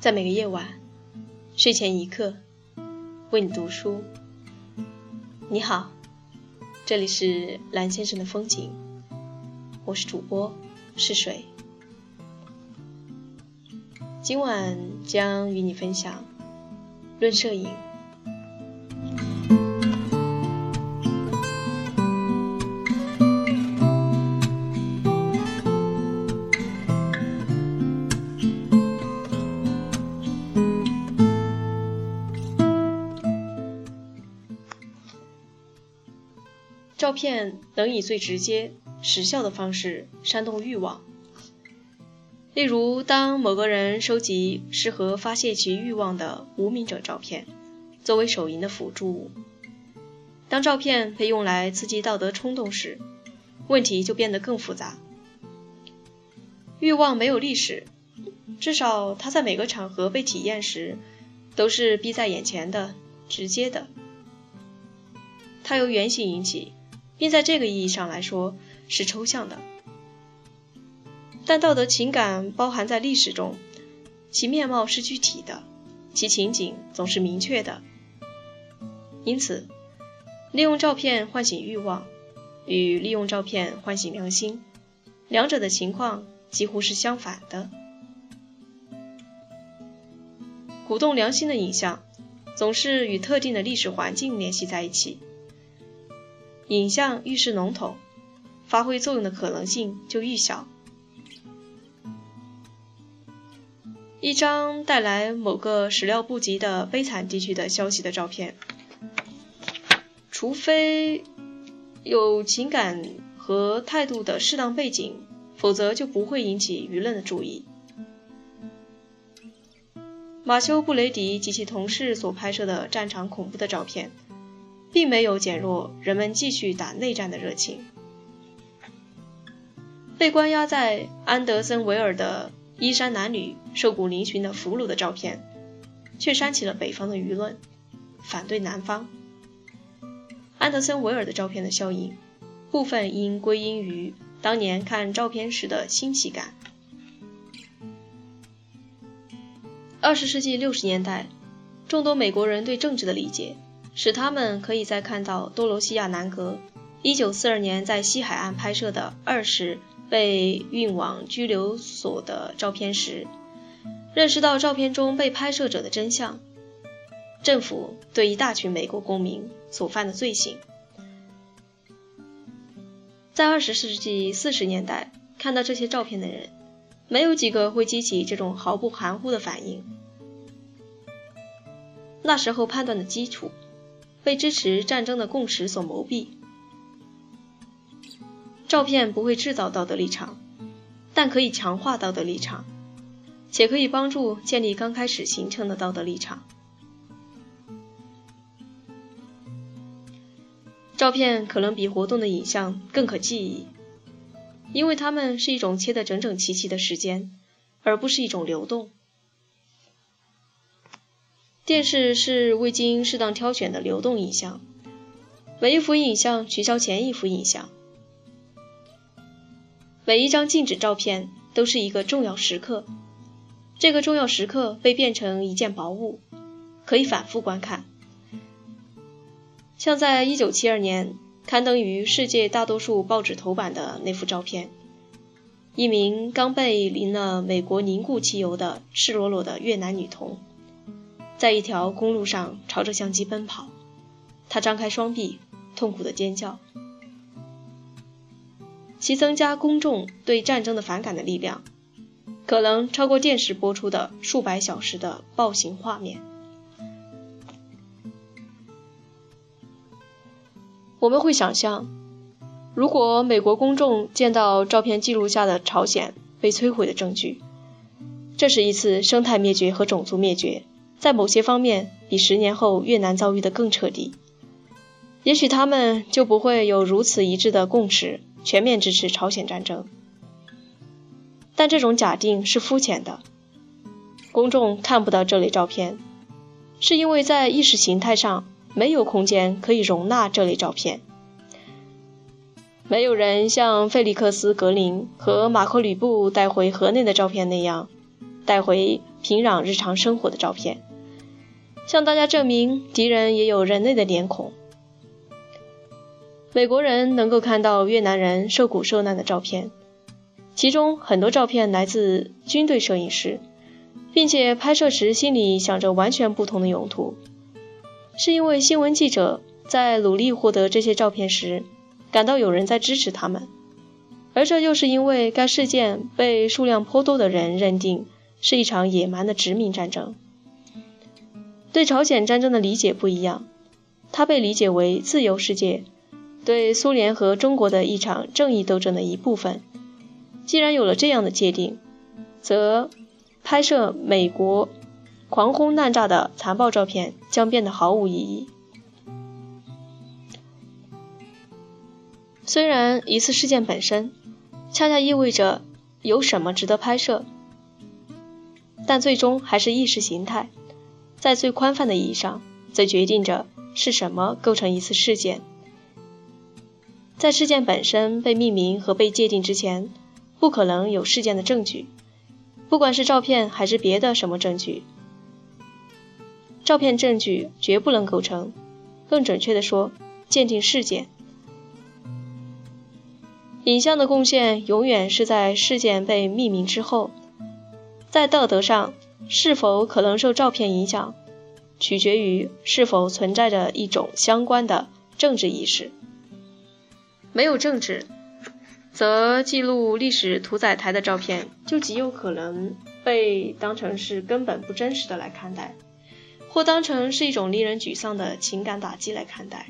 在每个夜晚，睡前一刻，为你读书。你好，这里是蓝先生的风景，我是主播是水。今晚将与你分享论摄影。照片能以最直接、时效的方式煽动欲望。例如，当某个人收集适合发泄其欲望的无名者照片，作为手淫的辅助物；当照片被用来刺激道德冲动时，问题就变得更复杂。欲望没有历史，至少它在每个场合被体验时，都是逼在眼前的、直接的。它由原型引起。并在这个意义上来说是抽象的，但道德情感包含在历史中，其面貌是具体的，其情景总是明确的。因此，利用照片唤醒欲望，与利用照片唤醒良心，两者的情况几乎是相反的。鼓动良心的影像，总是与特定的历史环境联系在一起。影像愈是笼统，发挥作用的可能性就愈小。一张带来某个始料不及的悲惨地区的消息的照片，除非有情感和态度的适当背景，否则就不会引起舆论的注意。马修·布雷迪及其同事所拍摄的战场恐怖的照片。并没有减弱人们继续打内战的热情。被关押在安德森维尔的衣衫褴褛、瘦骨嶙峋的俘虏的照片，却煽起了北方的舆论，反对南方。安德森维尔的照片的效应，部分应归因于当年看照片时的新奇感。二十世纪六十年代，众多美国人对政治的理解。使他们可以在看到多罗西亚·南格1942年在西海岸拍摄的二十被运往拘留所的照片时，认识到照片中被拍摄者的真相：政府对一大群美国公民所犯的罪行。在二十世纪四十年代看到这些照片的人，没有几个会激起这种毫不含糊的反应。那时候判断的基础。被支持战争的共识所蒙蔽。照片不会制造道德立场，但可以强化道德立场，且可以帮助建立刚开始形成的道德立场。照片可能比活动的影像更可记忆，因为它们是一种切得整整齐齐的时间，而不是一种流动。电视是未经适当挑选的流动影像，每一幅影像取消前一幅影像，每一张静止照片都是一个重要时刻。这个重要时刻被变成一件薄物，可以反复观看。像在1972年刊登于世界大多数报纸头版的那幅照片，一名刚被淋了美国凝固汽油的赤裸裸的越南女童。在一条公路上朝着相机奔跑，他张开双臂，痛苦的尖叫，其增加公众对战争的反感的力量，可能超过电视播出的数百小时的暴行画面。我们会想象，如果美国公众见到照片记录下的朝鲜被摧毁的证据，这是一次生态灭绝和种族灭绝。在某些方面，比十年后越南遭遇的更彻底。也许他们就不会有如此一致的共识，全面支持朝鲜战争。但这种假定是肤浅的。公众看不到这类照片，是因为在意识形态上没有空间可以容纳这类照片。没有人像费利克斯·格林和马克·吕布带回河内的照片那样，带回平壤日常生活的照片，向大家证明敌人也有人类的脸孔。美国人能够看到越南人受苦受难的照片，其中很多照片来自军队摄影师，并且拍摄时心里想着完全不同的用途，是因为新闻记者在努力获得这些照片时，感到有人在支持他们，而这又是因为该事件被数量颇多的人认定是一场野蛮的殖民战争。对朝鲜战争的理解不一样，它被理解为自由世界。对苏联和中国的一场正义斗争的一部分。既然有了这样的界定，则拍摄美国狂轰滥炸的残暴照片将变得毫无意义。虽然一次事件本身恰恰意味着有什么值得拍摄，但最终还是意识形态，在最宽泛的意义上，则决定着是什么构成一次事件。在事件本身被命名和被界定之前，不可能有事件的证据，不管是照片还是别的什么证据。照片证据绝不能构成，更准确的说，鉴定事件。影像的贡献永远是在事件被命名之后。在道德上，是否可能受照片影响，取决于是否存在着一种相关的政治意识。没有政治，则记录历史屠宰台的照片就极有可能被当成是根本不真实的来看待，或当成是一种令人沮丧的情感打击来看待。